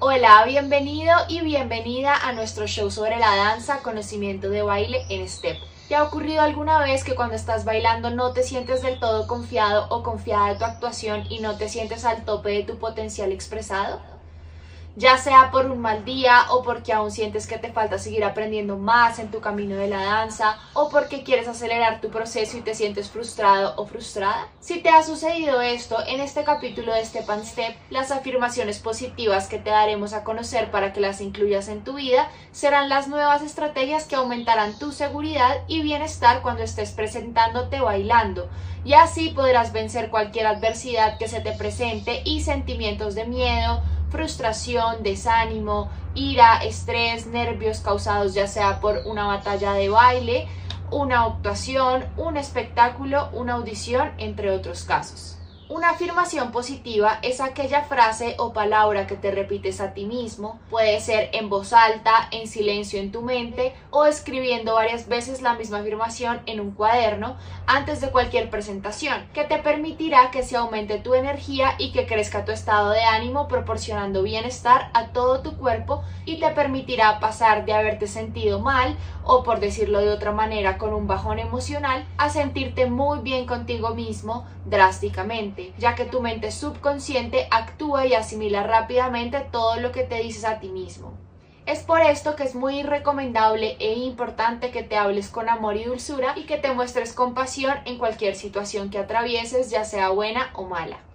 Hola, bienvenido y bienvenida a nuestro show sobre la danza, conocimiento de baile en STEP. ¿Te ha ocurrido alguna vez que cuando estás bailando no te sientes del todo confiado o confiada de tu actuación y no te sientes al tope de tu potencial expresado? Ya sea por un mal día o porque aún sientes que te falta seguir aprendiendo más en tu camino de la danza o porque quieres acelerar tu proceso y te sientes frustrado o frustrada. Si te ha sucedido esto, en este capítulo de Step and Step, las afirmaciones positivas que te daremos a conocer para que las incluyas en tu vida serán las nuevas estrategias que aumentarán tu seguridad y bienestar cuando estés presentándote bailando y así podrás vencer cualquier adversidad que se te presente y sentimientos de miedo, frustración, desánimo, ira, estrés, nervios causados ya sea por una batalla de baile, una actuación, un espectáculo, una audición, entre otros casos. Una afirmación positiva es aquella frase o palabra que te repites a ti mismo, puede ser en voz alta, en silencio en tu mente o escribiendo varias veces la misma afirmación en un cuaderno antes de cualquier presentación, que te permitirá que se aumente tu energía y que crezca tu estado de ánimo proporcionando bienestar a todo tu cuerpo y te permitirá pasar de haberte sentido mal o por decirlo de otra manera con un bajón emocional a sentirte muy bien contigo mismo drásticamente, ya que tu mente subconsciente actúa y asimila rápidamente todo lo que te dices a ti mismo. Es por esto que es muy recomendable e importante que te hables con amor y dulzura y que te muestres compasión en cualquier situación que atravieses, ya sea buena o mala.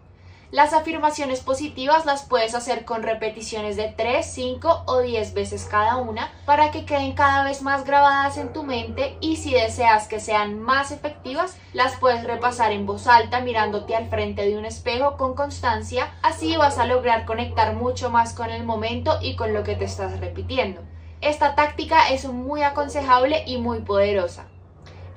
Las afirmaciones positivas las puedes hacer con repeticiones de 3, 5 o 10 veces cada una para que queden cada vez más grabadas en tu mente y si deseas que sean más efectivas, las puedes repasar en voz alta mirándote al frente de un espejo con constancia, así vas a lograr conectar mucho más con el momento y con lo que te estás repitiendo. Esta táctica es muy aconsejable y muy poderosa.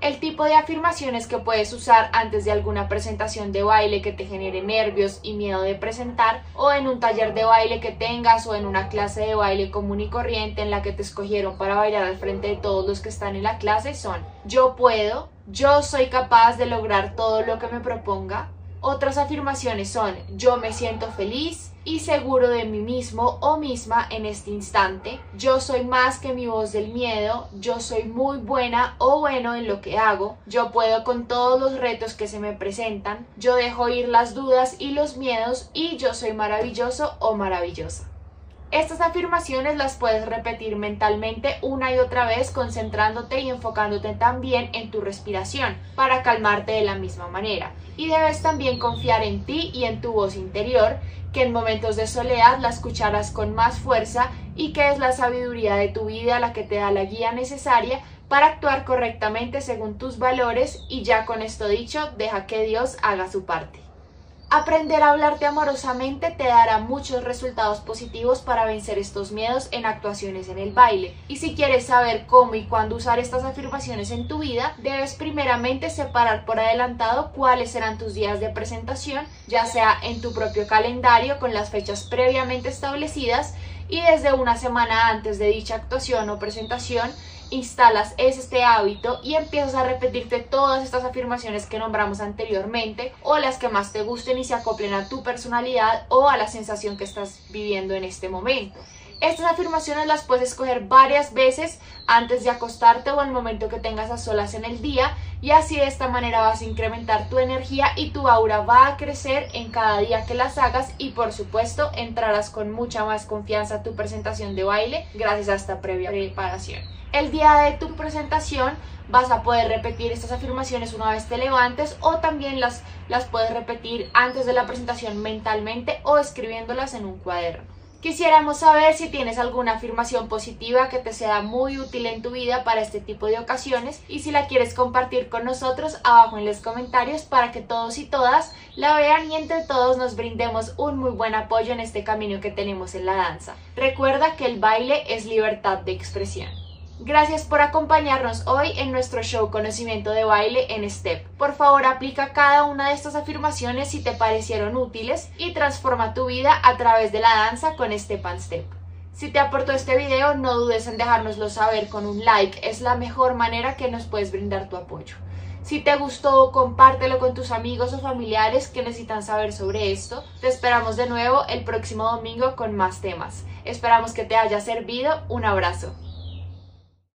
El tipo de afirmaciones que puedes usar antes de alguna presentación de baile que te genere nervios y miedo de presentar o en un taller de baile que tengas o en una clase de baile común y corriente en la que te escogieron para bailar al frente de todos los que están en la clase son yo puedo, yo soy capaz de lograr todo lo que me proponga. Otras afirmaciones son yo me siento feliz, y seguro de mí mismo o misma en este instante. Yo soy más que mi voz del miedo, yo soy muy buena o bueno en lo que hago, yo puedo con todos los retos que se me presentan, yo dejo ir las dudas y los miedos y yo soy maravilloso o maravillosa. Estas afirmaciones las puedes repetir mentalmente una y otra vez concentrándote y enfocándote también en tu respiración para calmarte de la misma manera. Y debes también confiar en ti y en tu voz interior, que en momentos de soledad la escucharás con más fuerza y que es la sabiduría de tu vida la que te da la guía necesaria para actuar correctamente según tus valores y ya con esto dicho, deja que Dios haga su parte. Aprender a hablarte amorosamente te dará muchos resultados positivos para vencer estos miedos en actuaciones en el baile. Y si quieres saber cómo y cuándo usar estas afirmaciones en tu vida, debes primeramente separar por adelantado cuáles serán tus días de presentación, ya sea en tu propio calendario con las fechas previamente establecidas y desde una semana antes de dicha actuación o presentación instalas este hábito y empiezas a repetirte todas estas afirmaciones que nombramos anteriormente o las que más te gusten y se acoplen a tu personalidad o a la sensación que estás viviendo en este momento. Estas afirmaciones las puedes escoger varias veces antes de acostarte o al momento que tengas a solas en el día y así de esta manera vas a incrementar tu energía y tu aura va a crecer en cada día que las hagas y por supuesto entrarás con mucha más confianza a tu presentación de baile gracias a esta previa preparación. El día de tu presentación vas a poder repetir estas afirmaciones una vez te levantes o también las, las puedes repetir antes de la presentación mentalmente o escribiéndolas en un cuaderno. Quisiéramos saber si tienes alguna afirmación positiva que te sea muy útil en tu vida para este tipo de ocasiones y si la quieres compartir con nosotros abajo en los comentarios para que todos y todas la vean y entre todos nos brindemos un muy buen apoyo en este camino que tenemos en la danza. Recuerda que el baile es libertad de expresión. Gracias por acompañarnos hoy en nuestro show Conocimiento de Baile en STEP. Por favor, aplica cada una de estas afirmaciones si te parecieron útiles y transforma tu vida a través de la danza con Step and Step. Si te aportó este video, no dudes en dejárnoslo saber con un like, es la mejor manera que nos puedes brindar tu apoyo. Si te gustó, compártelo con tus amigos o familiares que necesitan saber sobre esto. Te esperamos de nuevo el próximo domingo con más temas. Esperamos que te haya servido. Un abrazo.